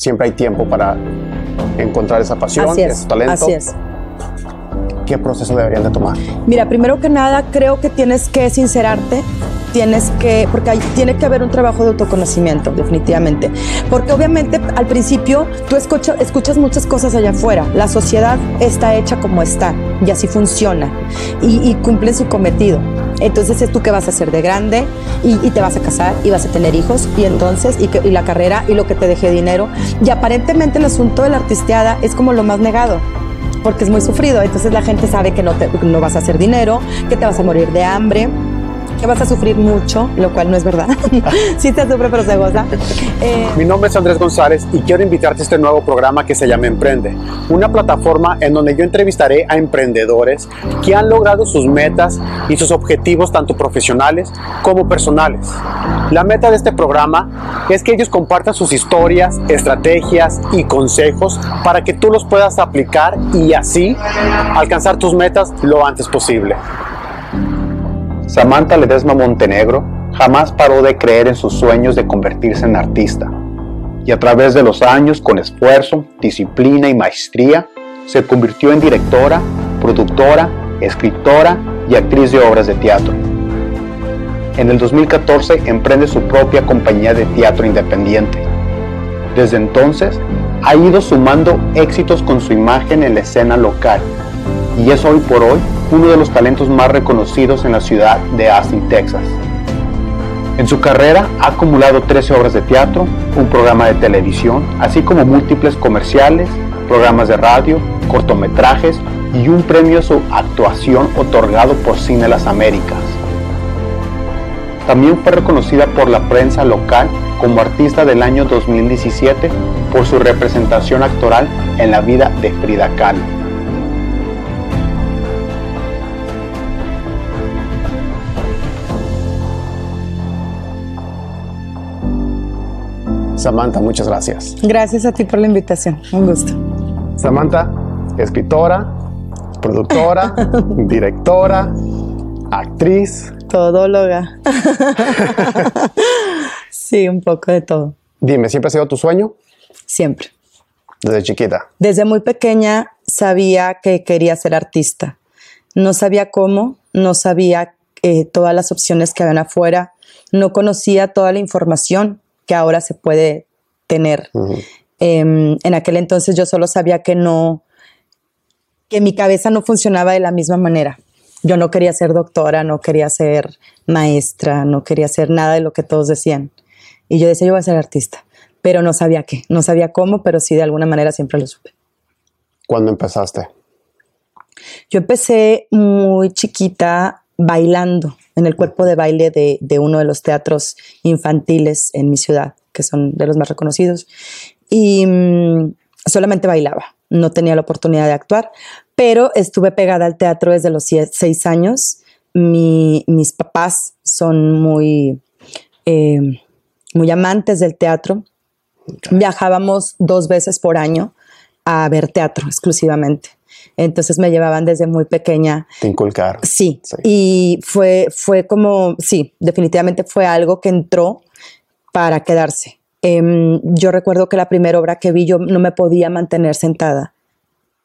siempre hay tiempo para encontrar esa pasión, Así es, ese talento. así es. ¿Qué proceso deberían de tomar? Mira, primero que nada, creo que tienes que sincerarte, tienes que, porque hay- tiene que haber un trabajo de autoconocimiento, definitivamente. Porque obviamente al principio tú escucha- escuchas muchas cosas allá afuera. La sociedad está hecha como está y así funciona y, y cumple su cometido. Entonces es tú que vas a hacer de grande y, y te vas a casar y vas a tener hijos y entonces y, que- y la carrera y lo que te deje dinero. Y aparentemente el asunto de la artisteada es como lo más negado porque es muy sufrido. Entonces la gente sabe que no, te- no vas a hacer dinero, que te vas a morir de hambre, que vas a sufrir mucho, lo cual no es verdad. sí se sufre, pero se goza. Eh, Mi nombre es Andrés González y quiero invitarte a este nuevo programa que se llama Emprende, una plataforma en donde yo entrevistaré a emprendedores que han logrado sus metas y sus objetivos tanto profesionales como personales. La meta de este programa es que ellos compartan sus historias, estrategias y consejos para que tú los puedas aplicar y así alcanzar tus metas lo antes posible. Samantha Ledesma Montenegro jamás paró de creer en sus sueños de convertirse en artista. Y a través de los años, con esfuerzo, disciplina y maestría, se convirtió en directora, productora, escritora y actriz de obras de teatro. En el 2014 emprende su propia compañía de teatro independiente. Desde entonces ha ido sumando éxitos con su imagen en la escena local y es hoy por hoy uno de los talentos más reconocidos en la ciudad de Austin, Texas. En su carrera ha acumulado 13 obras de teatro, un programa de televisión, así como múltiples comerciales, programas de radio, cortometrajes y un premio a su actuación otorgado por Cine Las Américas. También fue reconocida por la prensa local como artista del año 2017 por su representación actoral en la vida de Frida Kahlo. Samantha, muchas gracias. gracias a ti por la invitación. Un gusto. Samantha, escritora, productora, directora, actriz. Todóloga. sí, un poco de todo. Dime, ¿siempre ha sido tu sueño? Siempre. Desde chiquita. Desde muy pequeña sabía que quería ser artista. No sabía cómo, no sabía eh, todas las opciones que habían afuera, no conocía toda la información que ahora se puede tener. Em, en aquel entonces yo solo sabía que no, que mi cabeza no funcionaba de la misma manera. Yo no quería ser doctora, no quería ser maestra, no quería ser nada de lo que todos decían. Y yo decía, yo voy a ser artista, pero no sabía qué, no sabía cómo, pero sí de alguna manera siempre lo supe. ¿Cuándo empezaste? Yo empecé muy chiquita bailando en el cuerpo de baile de, de uno de los teatros infantiles en mi ciudad, que son de los más reconocidos. Y mm, solamente bailaba, no tenía la oportunidad de actuar, pero estuve pegada al teatro desde los seis años. Mi- mis papás son muy, eh, muy amantes del teatro. Viajábamos dos veces por año a ver teatro exclusivamente. Entonces me llevaban desde muy pequeña Te inculcar. Sí, Sí. y fue, fue como, sí, definitivamente fue algo que entró para quedarse. Em, yo recuerdo que la primera obra que vi yo no me podía mantener sentada.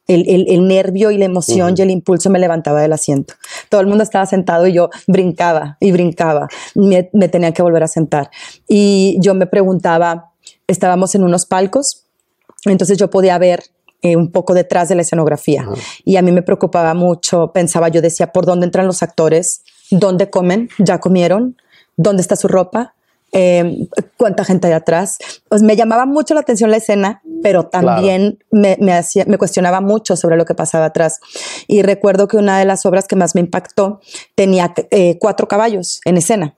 El, el- el nervio y la emoción y el impulso me levantaba del asiento. Todo el mundo estaba sentado y yo brincaba y brincaba. Me, me tenía que volver a sentar. Y yo me preguntaba, estábamos en unos palcos, entonces yo podía ver eh, un poco detrás de la escenografía. Y a mí me preocupaba mucho, pensaba, yo decía, ¿por dónde entran los actores? ¿Dónde comen? ¿Ya comieron? ¿Dónde está su ropa? Eh, ¿Cuánta gente hay atrás? Pues me llamaba mucho la atención la escena, pero también me, me hacía, me cuestionaba mucho sobre lo que pasaba atrás. Y recuerdo que una de las obras que más me impactó tenía eh, cuatro caballos en escena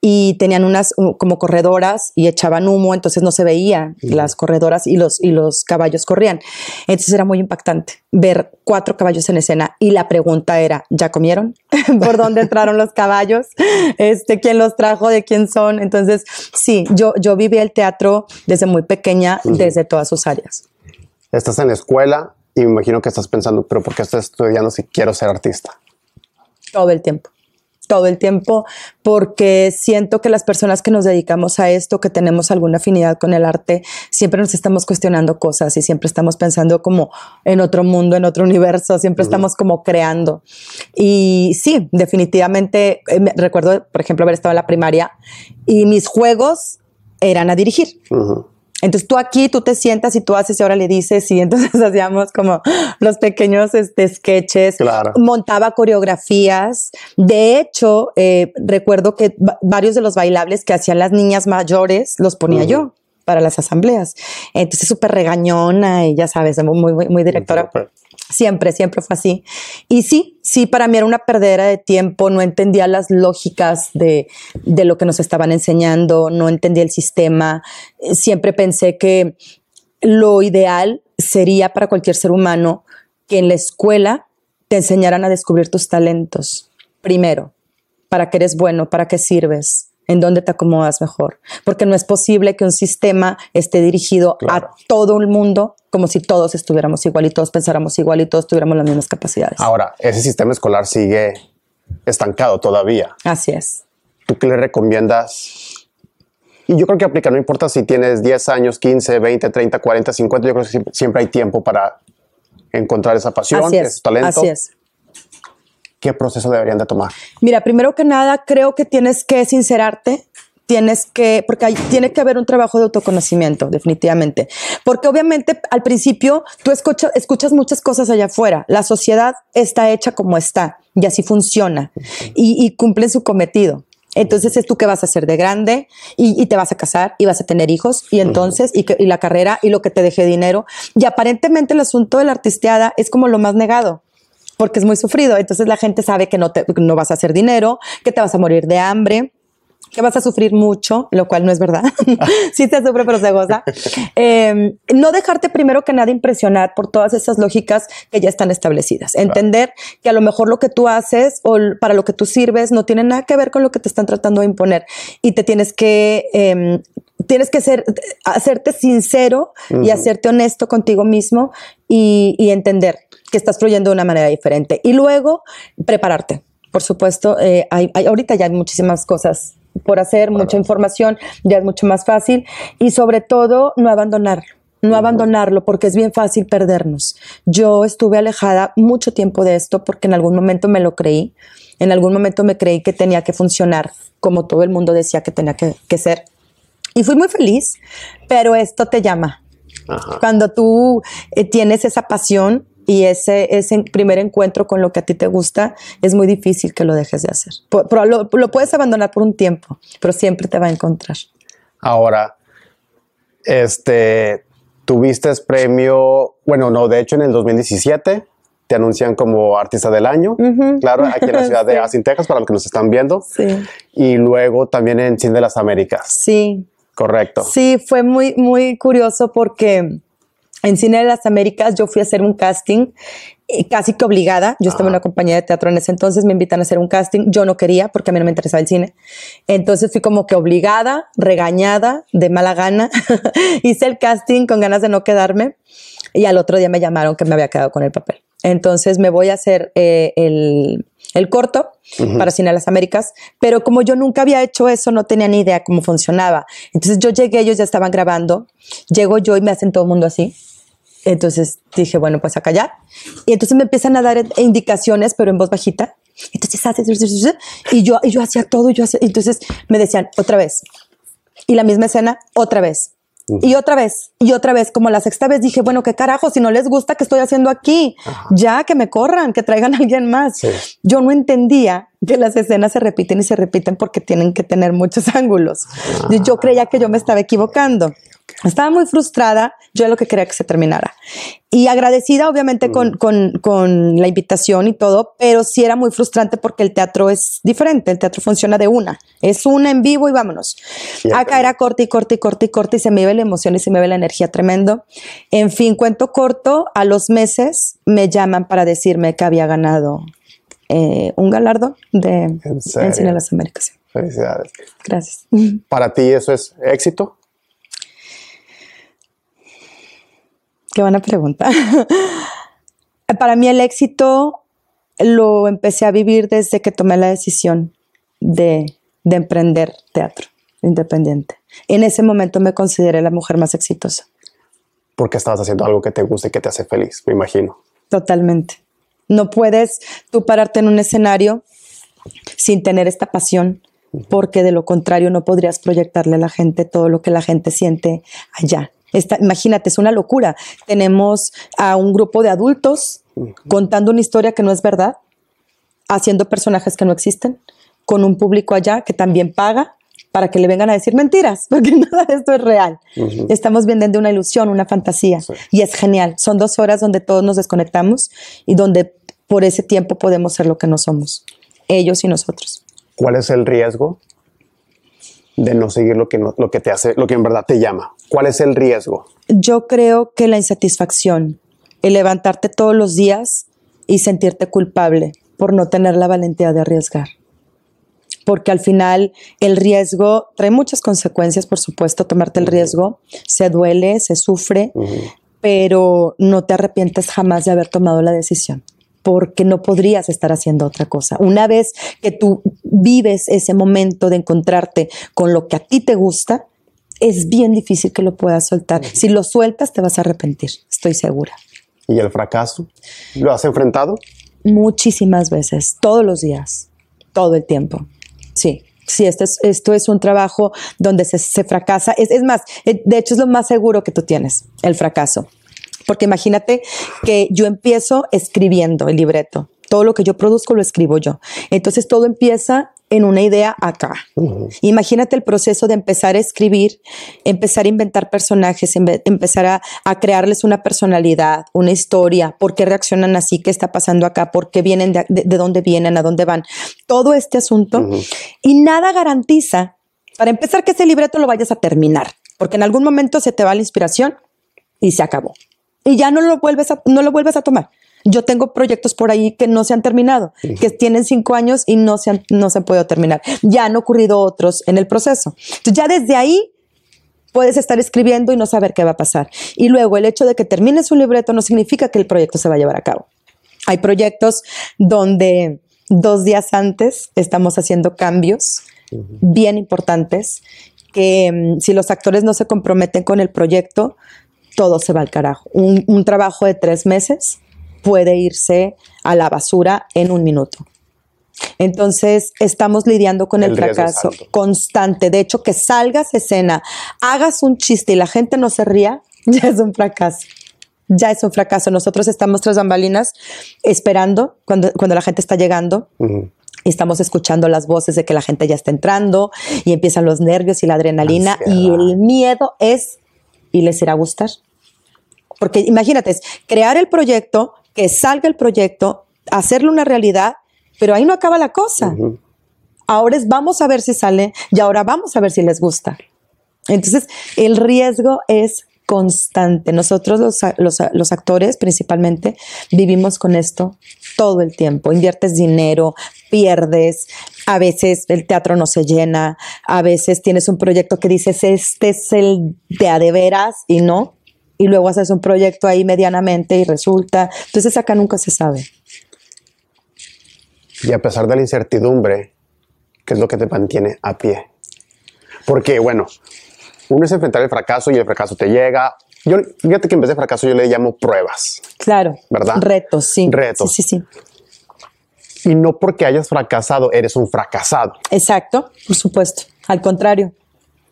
y tenían unas como corredoras y echaban humo, entonces no se veían las corredoras y los, y los caballos corrían. Entonces era muy impactante ver cuatro caballos en escena y la pregunta era, ¿ya comieron? ¿Por dónde entraron los caballos? Este, ¿Quién los trajo? ¿De quién son? Entonces, sí, yo, yo viví el teatro desde muy pequeña, desde todas sus áreas. Estás en la escuela y me imagino que estás pensando, pero ¿por qué estoy estudiando si quiero ser artista? Todo el tiempo. Todo el tiempo porque siento que las personas que nos dedicamos a esto, que tenemos alguna afinidad con el arte, siempre nos estamos cuestionando cosas y siempre estamos pensando como en otro mundo, en otro universo, siempre estamos como creando. Y sí, definitivamente, eh, recuerdo, por ejemplo, haber estado en la primaria y mis juegos eran a dirigir. Entonces tú aquí, tú te sientas y tú haces y ahora le dices y entonces hacíamos como los pequeños este, sketches, montaba coreografías. De hecho, eh, recuerdo que varios de los bailables que hacían las niñas mayores los ponía yo para las asambleas. Entonces súper regañona y ya sabes, muy, muy, muy directora. Siempre, siempre fue así. Y sí, sí, para mí era una perdera de tiempo, no entendía las lógicas de, de lo que nos estaban enseñando, no entendía el sistema. Siempre pensé que lo ideal sería para cualquier ser humano que en la escuela te enseñaran a descubrir tus talentos, primero, para qué eres bueno, para qué sirves, en dónde te acomodas mejor. Porque no es posible que un sistema esté dirigido a todo el mundo como si todos estuviéramos igual y todos pensáramos igual y todos tuviéramos las mismas capacidades. Ahora, ese sistema escolar sigue estancado todavía. Así es. ¿Tú qué le recomiendas? Y yo creo que aplica, no importa si tienes 10 años, 15, 20, 30, 40, 50, yo creo que siempre hay tiempo para encontrar esa pasión, ese talento. Así es. ¿Qué proceso deberían de tomar? Mira, primero que nada, creo que tienes que sincerarte, tienes que, porque hay, tiene que haber un trabajo de autoconocimiento, definitivamente. Porque obviamente al principio tú escuchas, escuchas muchas cosas allá afuera. La sociedad está hecha como está y así funciona y, y cumplen su cometido. Entonces es tú que vas a hacer de grande y, te vas a casar y vas a tener hijos y entonces y, y, la carrera y lo que te deje dinero. Y aparentemente el asunto de la artisteada es como lo más negado porque es muy sufrido. Entonces la gente sabe que no, te, no vas a hacer dinero, que te vas a morir de hambre que vas a sufrir mucho, lo cual no es verdad. sí se sufre, pero se goza. Em, no dejarte primero que nada impresionar por todas esas lógicas que ya están establecidas. Entender que a lo mejor lo que tú haces o para lo que tú sirves no tiene nada que ver con lo que te están tratando de imponer y te tienes que em, tienes que ser, hacerte sincero y hacerte honesto contigo mismo y, y entender que estás fluyendo de una manera diferente. Y luego, prepararte. Por supuesto, eh, hay, ahorita ya hay muchísimas cosas por hacer, mucha información, ya es mucho más fácil. Y sobre todo, no abandonarlo. No abandonarlo porque es bien fácil perdernos. Yo estuve alejada mucho tiempo de esto porque en algún momento me lo creí. En algún momento me creí que tenía que funcionar como todo el mundo decía que tenía que, ser. Y fui muy feliz, pero esto te llama. Cuando tú eh, tienes esa pasión, y ese, ese primer encuentro con lo que a ti te gusta es muy difícil que lo dejes de hacer. Pero lo, puedes abandonar por un tiempo, pero siempre te va a encontrar. Ahora, este, tuviste premio, bueno, no, de hecho en el 2017 te anuncian como artista del año, claro, aquí en la ciudad de Austin, Texas, para los que nos están viendo. Sí. Y luego también en Cine de las Américas. Sí. Correcto. Sí, fue muy, muy curioso porque en Cine de las Américas yo fui a hacer un casting eh, casi que obligada. Yo estaba en una compañía de teatro en ese entonces, me invitan a hacer un casting. Yo no quería porque a mí no me interesaba el cine. Entonces fui como que obligada, regañada, de mala gana. Hice el casting con ganas de no quedarme y al otro día me llamaron que me había quedado con el papel. Entonces me voy a hacer eh, el, el corto para Cine de las Américas, pero como yo nunca había hecho eso, no tenía ni idea cómo funcionaba. Entonces yo llegué, ellos ya estaban grabando, llego yo y me hacen todo el mundo así. Entonces dije, bueno, pues a callar. Y entonces me empiezan a dar indicaciones, pero en voz bajita. Entonces haces, y yo, y yo hacía todo, y yo hacía, entonces me decían, otra vez. Y la misma escena, otra vez. Y otra vez, y otra vez, como la sexta vez dije, bueno, qué carajo, si no les gusta, ¿qué estoy haciendo aquí? Ya que me corran, que traigan a alguien más. Yo no entendía que las escenas se repiten y se repiten porque tienen que tener muchos ángulos. Yo creía que yo me estaba equivocando. Estaba muy frustrada, yo lo que quería que se terminara. Y agradecida obviamente con, con, la invitación y todo, pero sí era muy frustrante porque el teatro es diferente, el teatro funciona de una, es una en vivo y vámonos. Acá era corte y corte y corte y corte y se me iba la emoción y se me ve la energía tremendo. En fin, cuento corto, a los meses me llaman para decirme que había ganado eh, un galardo de ¿En, Cine de las Américas. Felicidades. Gracias. ¿Para ti eso es éxito? Qué buena pregunta. Para mí el éxito lo empecé a vivir desde que tomé la decisión de, de emprender teatro independiente. En ese momento me consideré la mujer más exitosa. Porque estabas haciendo algo que te gusta y que te hace feliz, me imagino. Totalmente. No puedes tú pararte en un escenario sin tener esta pasión, porque de lo contrario no podrías proyectarle a la gente todo lo que la gente siente allá. imagínate, es una locura. Tenemos a un grupo de adultos contando una historia que no es verdad, haciendo personajes que no existen, con un público allá que también paga para que le vengan a decir mentiras, porque nada de esto es real. Estamos vendiendo una ilusión, una fantasía, y es genial. Son dos horas donde todos nos desconectamos y donde por ese tiempo podemos ser lo que no somos, ellos y nosotros. ¿Cuál es el riesgo de no seguir lo que, lo que te hace, lo que en verdad te llama? ¿Cuál es el riesgo? Yo creo que la insatisfacción, el levantarte todos los días y sentirte culpable por no tener la valentía de arriesgar porque al final el riesgo trae muchas consecuencias, por supuesto, tomarte el riesgo, se duele, se sufre, pero no te arrepientes jamás de haber tomado la decisión porque no podrías estar haciendo otra cosa. Una vez que tú vives ese momento de encontrarte con lo que a ti te gusta, es bien difícil que lo puedas soltar. Si lo sueltas, te vas a arrepentir, estoy segura. ¿Y el fracaso? ¿Lo has enfrentado? Muchísimas veces, todos los días, todo el tiempo. Sí, sí, esto es, esto es un trabajo donde se, fracasa. Es, es, más, eh, de hecho es lo más seguro que tú tienes, el fracaso. Porque imagínate que yo empiezo escribiendo el libreto. Todo lo que yo produzco lo escribo yo. Entonces todo empieza en una idea acá. Imagínate el proceso de empezar a escribir, empezar a inventar personajes, empezar a, crearles una personalidad, una historia, por qué reaccionan así, qué está pasando acá, por qué vienen, de, dónde vienen, a dónde van. Todo este asunto. Y nada garantiza, para empezar, que ese libreto lo vayas a terminar, porque en algún momento se te va la inspiración y se acabó. Y ya no lo vuelves no lo vuelves a tomar. Yo tengo proyectos por ahí que no se han terminado, que tienen cinco años y no se han, no se han podido terminar. Ya han ocurrido otros en el proceso. Entonces ya desde ahí puedes estar escribiendo y no saber qué va a pasar. Y luego el hecho de que termines un libreto no significa que el proyecto se va a llevar a cabo. Hay proyectos donde dos días antes estamos haciendo cambios bien importantes que mm, si los actores no se comprometen con el proyecto, todo se va al carajo. Un, un trabajo de tres meses puede irse a la basura en un minuto. Entonces, estamos lidiando con el, fracaso constante. De hecho, que salgas escena, hagas un chiste y la gente no se ría, ya es un fracaso. Ya es un fracaso. Nosotros estamos tras bambalinas esperando cuando, cuando la gente está llegando. y Estamos escuchando las voces de que la gente ya está entrando y empiezan los nervios y la adrenalina y el miedo es, ¿y les irá a gustar? Porque imagínate, es crear el proyecto, que salga el proyecto, hacerlo una realidad, pero ahí no acaba la cosa. Ahora es vamos a ver si sale y ahora vamos a ver si les gusta. Entonces, el riesgo es constante. Nosotros los, actores principalmente vivimos con esto todo el tiempo. Inviertes dinero, pierdes, a veces el teatro no se llena, a veces tienes un proyecto que dices, este es el de a de veras y no y luego haces un proyecto ahí medianamente y resulta. Entonces acá nunca se sabe. Y a pesar de la incertidumbre, ¿qué es lo que te mantiene a pie? Porque, bueno, uno es enfrentar el fracaso y el fracaso te llega. Yo, fíjate que en vez de fracaso yo le llamo pruebas. Claro. ¿Verdad? Retos, sí. Retos. Sí, sí, sí. Y no porque hayas fracasado, eres un fracasado. Exacto, por supuesto. Al contrario.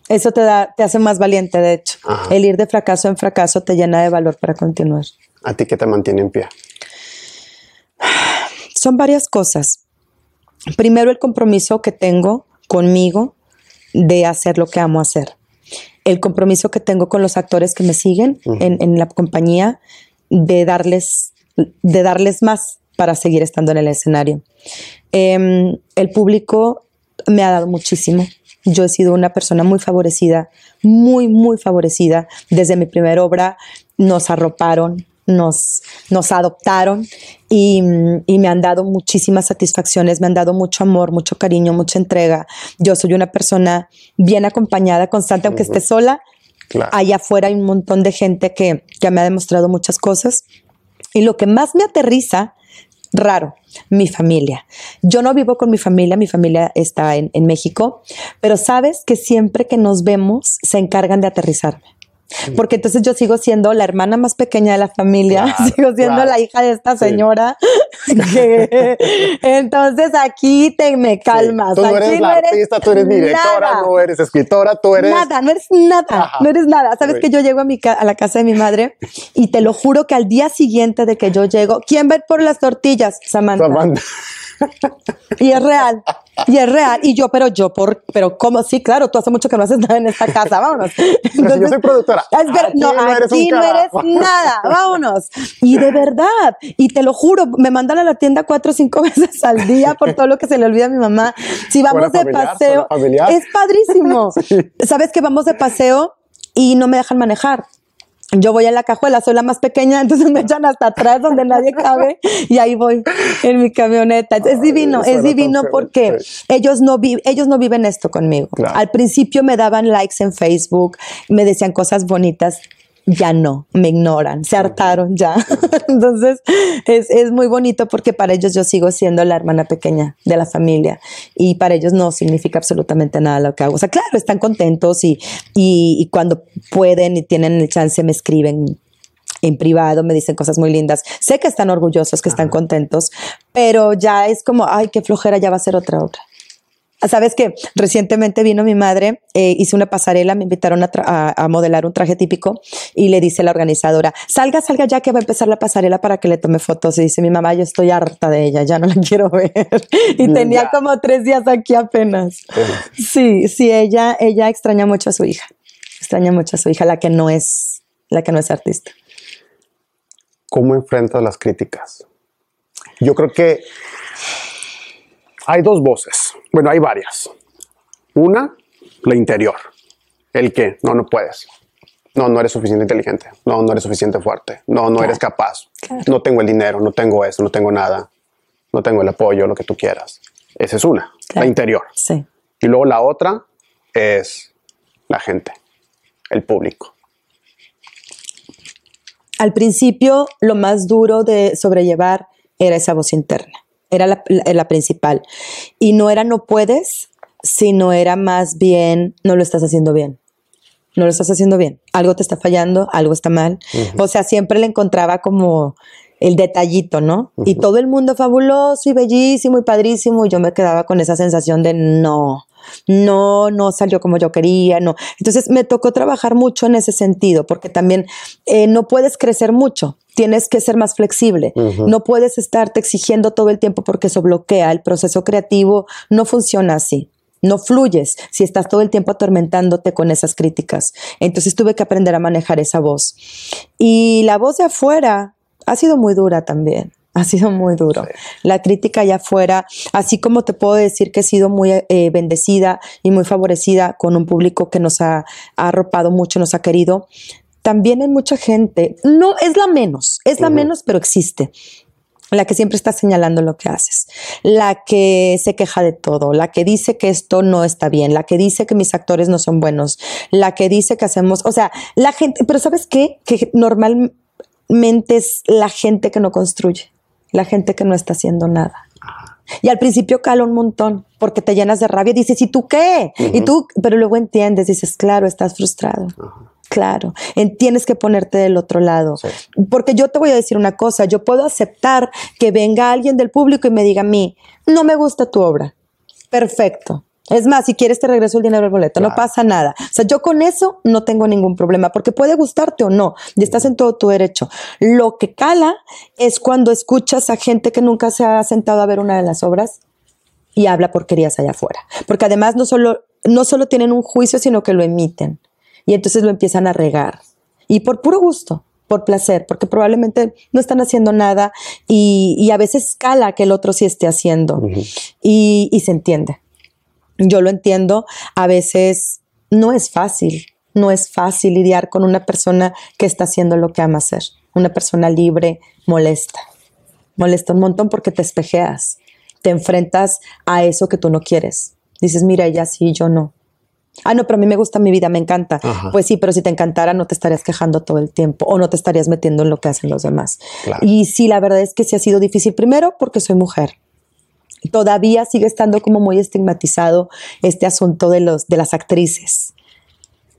Eso te da, te hace más valiente, de hecho. El ir de fracaso en fracaso te llena de valor para continuar. ¿A ti qué te mantiene en pie? Son varias cosas. Primero, el compromiso que tengo conmigo de hacer lo que amo hacer. El compromiso que tengo con los actores que me siguen en, la compañía de darles, de darles más para seguir estando en el escenario. Em, el público me ha dado muchísimo yo he sido una persona muy favorecida, muy, muy favorecida. Desde mi primera obra nos arroparon, nos, nos adoptaron y, me han dado muchísimas satisfacciones, me han dado mucho amor, mucho cariño, mucha entrega. Yo soy una persona bien acompañada, constante, aunque esté sola. Allá afuera hay un montón de gente que, que me ha demostrado muchas cosas. Y lo que más me aterriza raro, mi familia. Yo no vivo con mi familia, mi familia está en, en México, pero sabes que siempre que nos vemos se encargan de aterrizarme. Porque entonces yo sigo siendo la hermana más pequeña de la familia, sigo siendo la hija de esta señora. entonces aquí te me calmas. Tú no eres la artista, tú eres directora, no eres escritora, tú eres. Nada, no eres nada, no eres nada. Sabes que yo llego a, mi a la casa de mi madre y te lo juro que al día siguiente de que yo llego, ¿quién va por las tortillas? Samantha. Samantha. Y es real. Y es real. Y yo, pero yo, por, pero ¿cómo? Sí, claro, tú hace mucho que no haces nada en esta casa, vámonos. Entonces, yo soy productora. no, no aquí no eres nada, vámonos. Y de verdad, y te lo juro, me mandan a la tienda cuatro o cinco veces al día por todo lo que se le olvida a mi mamá. Si vamos de paseo, es padrísimo. ¿Sabes que vamos de paseo y no me dejan manejar? Yo voy a la cajuela, soy la más pequeña, entonces me echan hasta atrás donde nadie cabe y ahí voy en mi camioneta. Es divino, es divino porque ellos no, ellos no viven esto conmigo. Al principio me daban likes en Facebook, me decían cosas bonitas ya no, me ignoran, se hartaron ya. Entonces es, es, muy bonito porque para ellos yo sigo siendo la hermana pequeña de la familia y para ellos no significa absolutamente nada lo que hago. O sea, claro, están contentos y, y, y cuando pueden y tienen el chance me escriben en privado, me dicen cosas muy lindas. Sé que están orgullosos, que están contentos, pero ya es como, ay, qué flojera, ya va a ser otra obra. Sabes que recientemente vino mi madre, eh, hice una pasarela, me invitaron a, modelar un traje típico y le dice la organizadora, salga, salga ya que va a empezar la pasarela para que le tome fotos. Y dice mi mamá, yo estoy harta de ella, ya no la quiero ver. y tenía como tres días aquí apenas. Sí, sí, ella, ella extraña mucho a su hija, extraña mucho a su hija, la que no es, la que no es artista. ¿Cómo enfrentas las críticas? Yo creo que hay dos voces. Bueno, hay varias. Una, la interior. El que, no, no puedes. No, no eres suficiente inteligente. No, no eres suficiente fuerte. No, no eres capaz. No tengo el dinero, no tengo eso, no tengo nada. No tengo el apoyo, lo que tú quieras. Esa es una, la interior. Sí. Y luego la otra es la gente, el público. Al principio, lo más duro de sobrellevar era esa voz interna era la, principal. Y no era no puedes, sino era más bien no lo estás haciendo bien. No lo estás haciendo bien. Algo te está fallando, algo está mal. O sea, siempre le encontraba como el detallito, ¿no? Y todo el mundo fabuloso y bellísimo y padrísimo. Y yo me quedaba con esa sensación de no, no, no salió como yo quería, no. Entonces me tocó trabajar mucho en ese sentido, porque también eh, no puedes crecer mucho tienes que ser más flexible. No puedes estarte exigiendo todo el tiempo porque eso bloquea. El proceso creativo no funciona así. No fluyes si estás todo el tiempo atormentándote con esas críticas. Entonces tuve que aprender a manejar esa voz. Y la voz de afuera ha sido muy dura también. Ha sido muy duro. La crítica allá afuera, así como te puedo decir que he sido muy eh, bendecida y muy favorecida con un público que nos ha, ha arropado mucho, nos ha querido, también hay mucha gente, no es la menos, es la menos, pero existe. La que siempre está señalando lo que haces, la que se queja de todo, la que dice que esto no está bien, la que dice que mis actores no son buenos, la que dice que hacemos, o sea, la gente, pero ¿sabes qué? Que normalmente es la gente que no construye, la gente que no está haciendo nada. Y al principio cala un montón porque te llenas de rabia y dices, ¿y tú qué? Y tú, pero luego entiendes, dices, claro, estás frustrado. Claro, tienes que ponerte del otro lado. Porque yo te voy a decir una cosa, yo puedo aceptar que venga alguien del público y me diga a mí, no me gusta tu obra. Perfecto. Es más, si quieres te regreso el dinero del boleto, no pasa nada. O sea, yo con eso no tengo ningún problema, porque puede gustarte o no, y estás en todo tu derecho. Lo que cala es cuando escuchas a gente que nunca se ha sentado a ver una de las obras y habla porquerías allá afuera. Porque además no solo, no solo tienen un juicio, sino que lo emiten y entonces lo empiezan a regar. Y por puro gusto, por placer, porque probablemente no están haciendo nada y, a veces escala que el otro sí esté haciendo y, y se entiende. Yo lo entiendo, a veces no es fácil, no es fácil lidiar con una persona que está haciendo lo que ama hacer, una persona libre, molesta, molesta un montón porque te espejeas, te enfrentas a eso que tú no quieres. Dices, mira, ella sí, yo no Ah, no, pero a mí me gusta mi vida, me encanta. Pues sí, pero si te encantara no te estarías quejando todo el tiempo o no te estarías metiendo en lo que hacen los demás. Y sí, la verdad es que sí ha sido difícil. Primero porque soy mujer. Todavía sigue estando como muy estigmatizado este asunto de, los, de las actrices.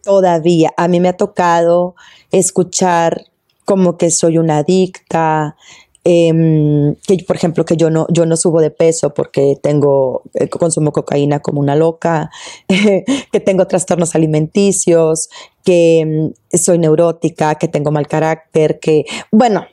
Todavía. A mí me ha tocado escuchar como que soy una adicta, Em, que por ejemplo que yo no, yo no subo de peso porque tengo, eh, consumo cocaína como una loca, que tengo trastornos alimenticios, que em, soy neurótica, que tengo mal carácter, que, bueno,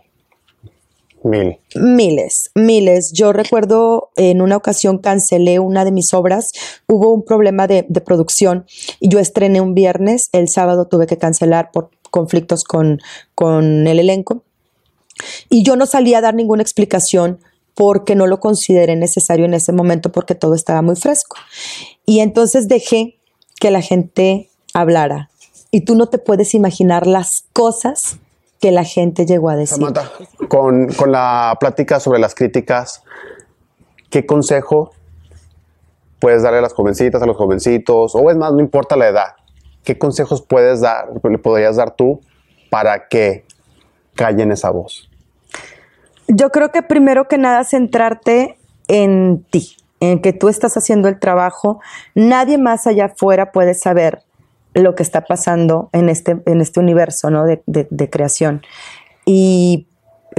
Miles, miles. Yo recuerdo en una ocasión cancelé una de mis obras, hubo un problema de, producción y yo estrené un viernes, el sábado tuve que cancelar por conflictos con, con el elenco y yo no salí a dar ninguna explicación porque no lo consideré necesario en ese momento porque todo estaba muy fresco. Y entonces dejé que la gente hablara. Y tú no te puedes imaginar las cosas que la gente llegó a decir. Samantha, con, con la plática sobre las críticas, ¿qué consejo puedes darle a las jovencitas, a los jovencitos, o es más, no importa la edad, ¿qué consejos puedes dar, le podrías dar tú para que callen esa voz? Yo creo que primero que nada centrarte en ti, en que tú estás haciendo el trabajo. Nadie más allá afuera puede saber lo que está pasando en este, en este universo ¿no? de, de creación. Y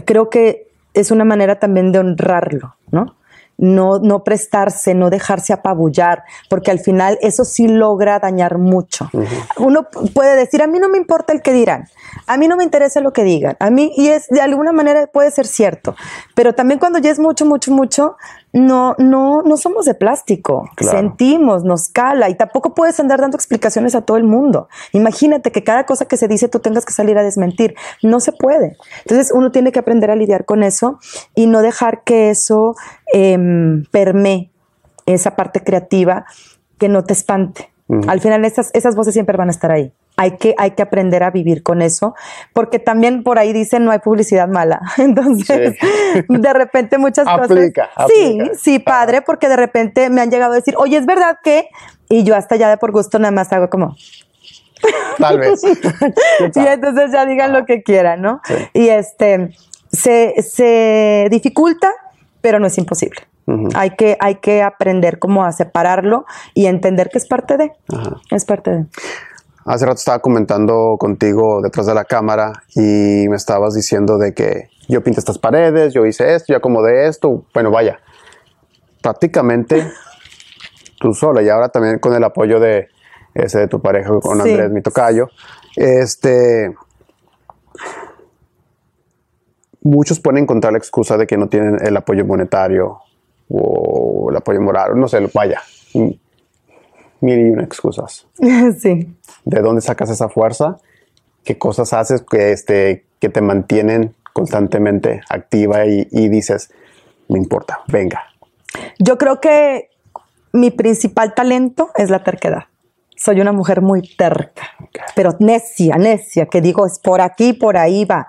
creo que es una manera también de honrarlo, ¿no? no, no prestarse, no dejarse apabullar, porque al final eso sí logra dañar mucho. Uno puede decir, a mí no me importa el que dirán, a mí no me interesa lo que digan, a mí, y es de alguna manera puede ser cierto, pero también cuando ya es mucho, mucho, mucho, no, no, no somos de plástico, sentimos, nos cala y tampoco puedes andar dando explicaciones a todo el mundo. Imagínate que cada cosa que se dice tú tengas que salir a desmentir, no se puede. Entonces uno tiene que aprender a lidiar con eso y no dejar que eso eh, permee esa parte creativa que no te espante. Al final esas, esas voces siempre van a estar ahí hay que, hay que aprender a vivir con eso, porque también por ahí dicen no hay publicidad mala. Entonces, de repente muchas cosas. Sí, sí, padre, porque de repente me han llegado a decir, oye, es verdad que, y yo hasta ya de por gusto nada más hago como. Tal vez. y entonces ya digan lo que quieran, ¿no? Y este, se, se dificulta, pero no es imposible. hay, que, hay que aprender cómo a separarlo y entender que es parte de. Es parte de. Hace rato estaba comentando contigo detrás de la cámara y me estabas diciendo de que yo pinté estas paredes, yo hice esto, yo acomodé esto. Bueno, vaya, prácticamente tú sola y ahora también con el apoyo de ese de tu pareja, con Andrés, mi tocayo. Este, muchos pueden encontrar la excusa de que no tienen el apoyo monetario o el apoyo moral, no sé, vaya, mil y una excusas. Sí. ¿De dónde sacas esa fuerza? ¿Qué cosas haces que, este, que te mantienen constantemente activa y, dices, me importa, venga? Yo creo que mi principal talento es la terquedad. Soy una mujer muy terca, pero necia, necia, que digo, es por aquí, por ahí va.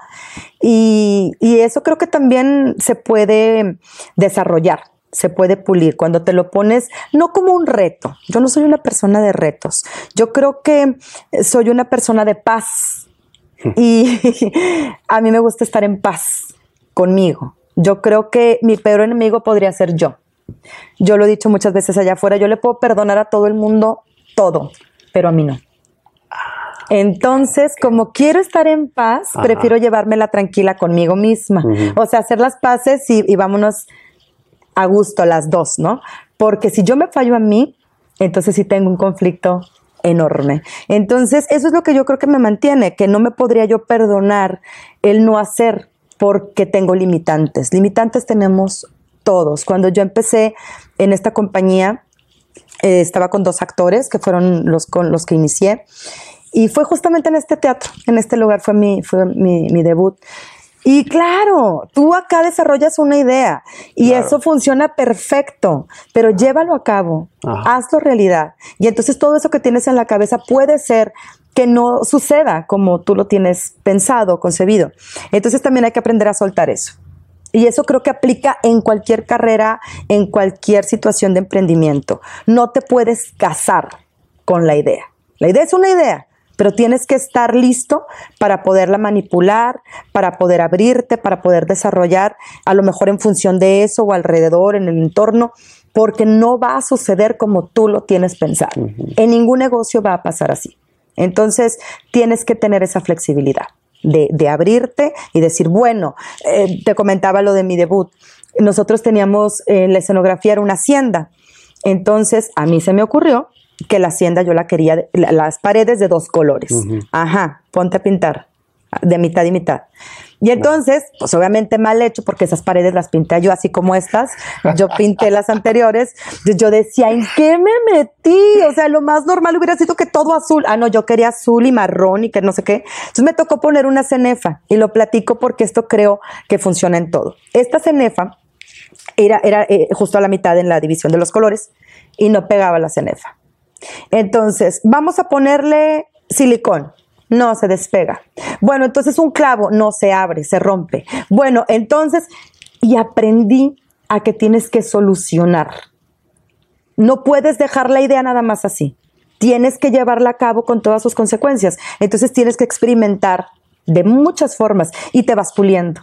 Y, y eso creo que también se puede desarrollar se puede pulir cuando te lo pones no como un reto. Yo no soy una persona de retos. Yo creo que soy una persona de paz y a mí me gusta estar en paz conmigo. Yo creo que mi peor enemigo podría ser yo. Yo lo he dicho muchas veces allá afuera, yo le puedo perdonar a todo el mundo todo, pero a mí no. Entonces, como quiero estar en paz, prefiero llevármela tranquila conmigo misma. O sea, hacer las paces y, y vámonos a gusto las dos, ¿no? Porque si yo me fallo a mí, entonces sí tengo un conflicto enorme. Entonces, eso es lo que yo creo que me mantiene, que no me podría yo perdonar el no hacer porque tengo limitantes. Limitantes tenemos todos. Cuando yo empecé en esta compañía, eh, estaba con dos actores que fueron los con los que inicié. Y fue justamente en este teatro, en este lugar fue mi, fue mi, mi debut. Y claro, tú acá desarrollas una idea y eso funciona perfecto, pero llévalo a cabo, hazlo realidad. Y entonces todo eso que tienes en la cabeza puede ser que no suceda como tú lo tienes pensado, concebido. Entonces también hay que aprender a soltar eso. Y eso creo que aplica en cualquier carrera, en cualquier situación de emprendimiento. No te puedes casar con la idea La idea es una idea, pero tienes que estar listo para poderla manipular, para poder abrirte, para poder desarrollar, a lo mejor en función de eso o alrededor, en el entorno, porque no va a suceder como tú lo tienes pensado. En ningún negocio va a pasar así. Entonces, tienes que tener esa flexibilidad. De, abrirte y decir, bueno, eh, te comentaba lo de mi debut. Nosotros teníamos, eh, la escenografía era una hacienda. Entonces, a mí se me ocurrió que la hacienda yo la quería, las paredes de dos colores. Ajá, ponte a pintar de mitad y mitad. Y entonces, pues obviamente mal hecho porque esas paredes las pinté yo así como estas, yo pinté las anteriores, yo decía, ¿en qué me metí? O sea, lo más normal hubiera sido que todo azul. Ah, no, yo quería azul y marrón y que no sé qué. Entonces me tocó poner una cenefa y lo platico porque esto creo que funciona en todo. Esta cenefa era, era eh, justo a la mitad en la división de los colores y no pegaba la cenefa. Entonces, vamos a ponerle silicón. No se despega. Bueno, entonces un clavo no se abre, se rompe. Bueno, entonces, y aprendí a que tienes que solucionar. No puedes dejar la idea nada más así. Tienes que llevarla a cabo con todas sus consecuencias. Entonces tienes que experimentar de muchas formas y te vas puliendo.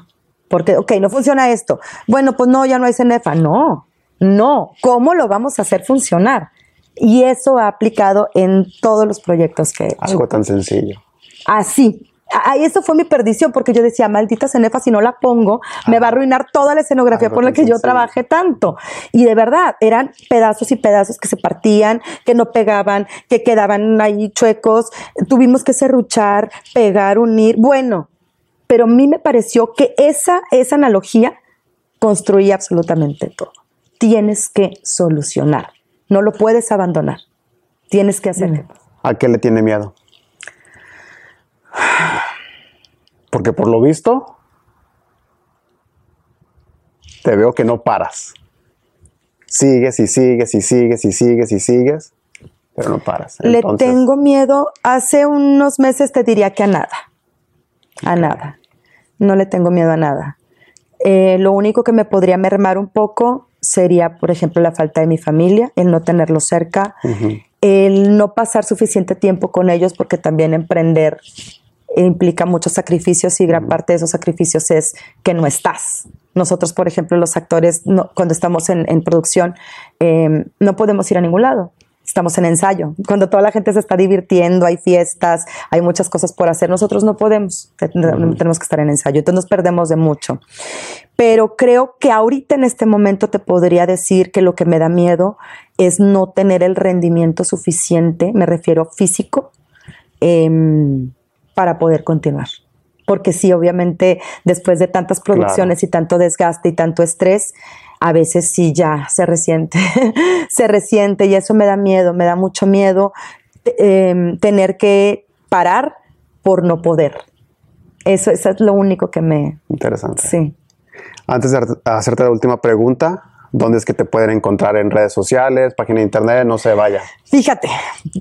Porque, ok, no funciona esto. Bueno, pues no, ya no hay cenefa. No, no. ¿Cómo lo vamos a hacer funcionar? Y eso ha aplicado en todos los proyectos que... Algo tan sencillo. Así. Ahí eso fue mi perdición porque yo decía, maldita cenefa, si no la pongo, me va a arruinar toda la escenografía por la que yo trabajé tanto. Y de verdad, eran pedazos y pedazos que se partían, que no pegaban, que quedaban ahí chuecos. Tuvimos que serruchar, pegar, unir. Bueno, pero a mí me pareció que esa, esa analogía construía absolutamente todo. Tienes que solucionar. No lo puedes abandonar. Tienes que hacerlo. ¿A qué le tiene miedo? Porque por lo visto, te veo que no paras. Sigues y sigues y sigues y sigues y sigues, pero no paras. Le tengo miedo. Hace unos meses te diría que a nada. A nada. No le tengo miedo a nada. Eh, lo único que me podría mermar un poco sería, por ejemplo, la falta de mi familia, el no tenerlo cerca, el no pasar suficiente tiempo con ellos, porque también emprender implica muchos sacrificios y gran parte de esos sacrificios es que no estás. Nosotros, por ejemplo, los actores, cuando estamos en, producción, em, no podemos ir a ningún lado estamos en ensayo. Cuando toda la gente se está divirtiendo, hay fiestas, hay muchas cosas por hacer, nosotros no podemos, tenemos que estar en ensayo, entonces nos perdemos de mucho. Pero creo que ahorita en este momento te podría decir que lo que me da miedo es no tener el rendimiento suficiente, me refiero físico, em, para poder continuar. Porque sí, obviamente, después de tantas producciones y tanto desgaste y tanto estrés, a veces sí ya se resiente, se resiente y eso me da miedo, me da mucho miedo em, tener que parar por no poder. Eso, eso, es lo único que me... Interesante. Sí. Antes de hacerte la última pregunta, ¿Dónde es que te pueden encontrar en redes sociales, página de internet? No se vaya. Fíjate,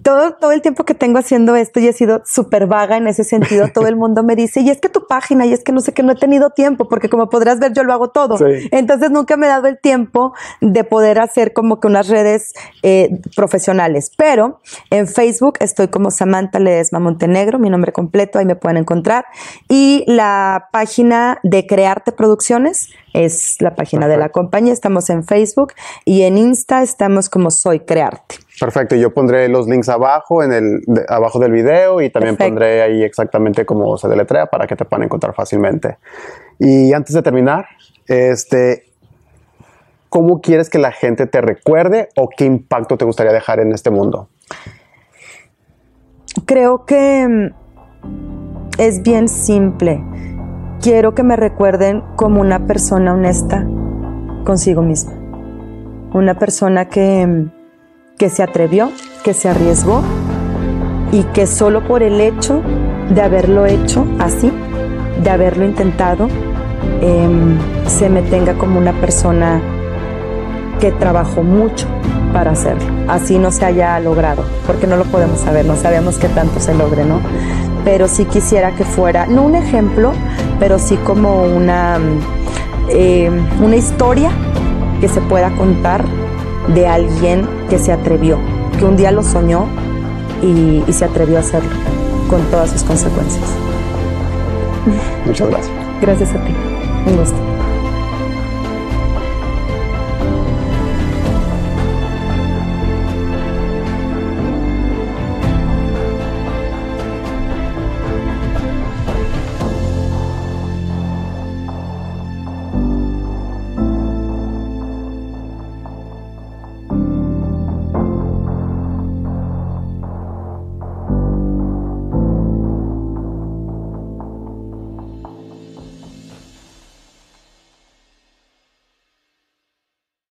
todo, todo el tiempo que tengo haciendo esto y he sido súper vaga en ese sentido. Todo el mundo me dice, y es que tu página, y es que no sé que no he tenido tiempo, porque como podrás ver, yo lo hago todo. Entonces nunca me he dado el tiempo de poder hacer como que unas redes eh, profesionales. Pero en Facebook estoy como Samantha Ledesma Montenegro, mi nombre completo, ahí me pueden encontrar. Y la página de Crearte Producciones es la página de la compañía. Estamos en Facebook y en Insta estamos como Soy Crearte. Perfecto, yo pondré los links abajo, en el, abajo del video y también pondré ahí exactamente cómo se deletrea para que te puedan encontrar fácilmente. Y antes de terminar, este, ¿cómo quieres que la gente te recuerde o qué impacto te gustaría dejar en este mundo? Creo que mm, es bien simple quiero que me recuerden como una persona honesta consigo misma. Una persona que, que se atrevió, que se arriesgó y que solo por el hecho de haberlo hecho así, de haberlo intentado, em, se me tenga como una persona que trabajó mucho para hacerlo. Así no se haya logrado, porque no lo podemos saber, no sabemos qué tanto se logre, ¿no? pero sí quisiera que fuera, no un ejemplo, pero sí como una, eh, una historia que se pueda contar de alguien que se atrevió, que un día lo soñó y, y se atrevió a hacerlo con todas sus consecuencias. Muchas gracias. Gracias a ti. Un gusto.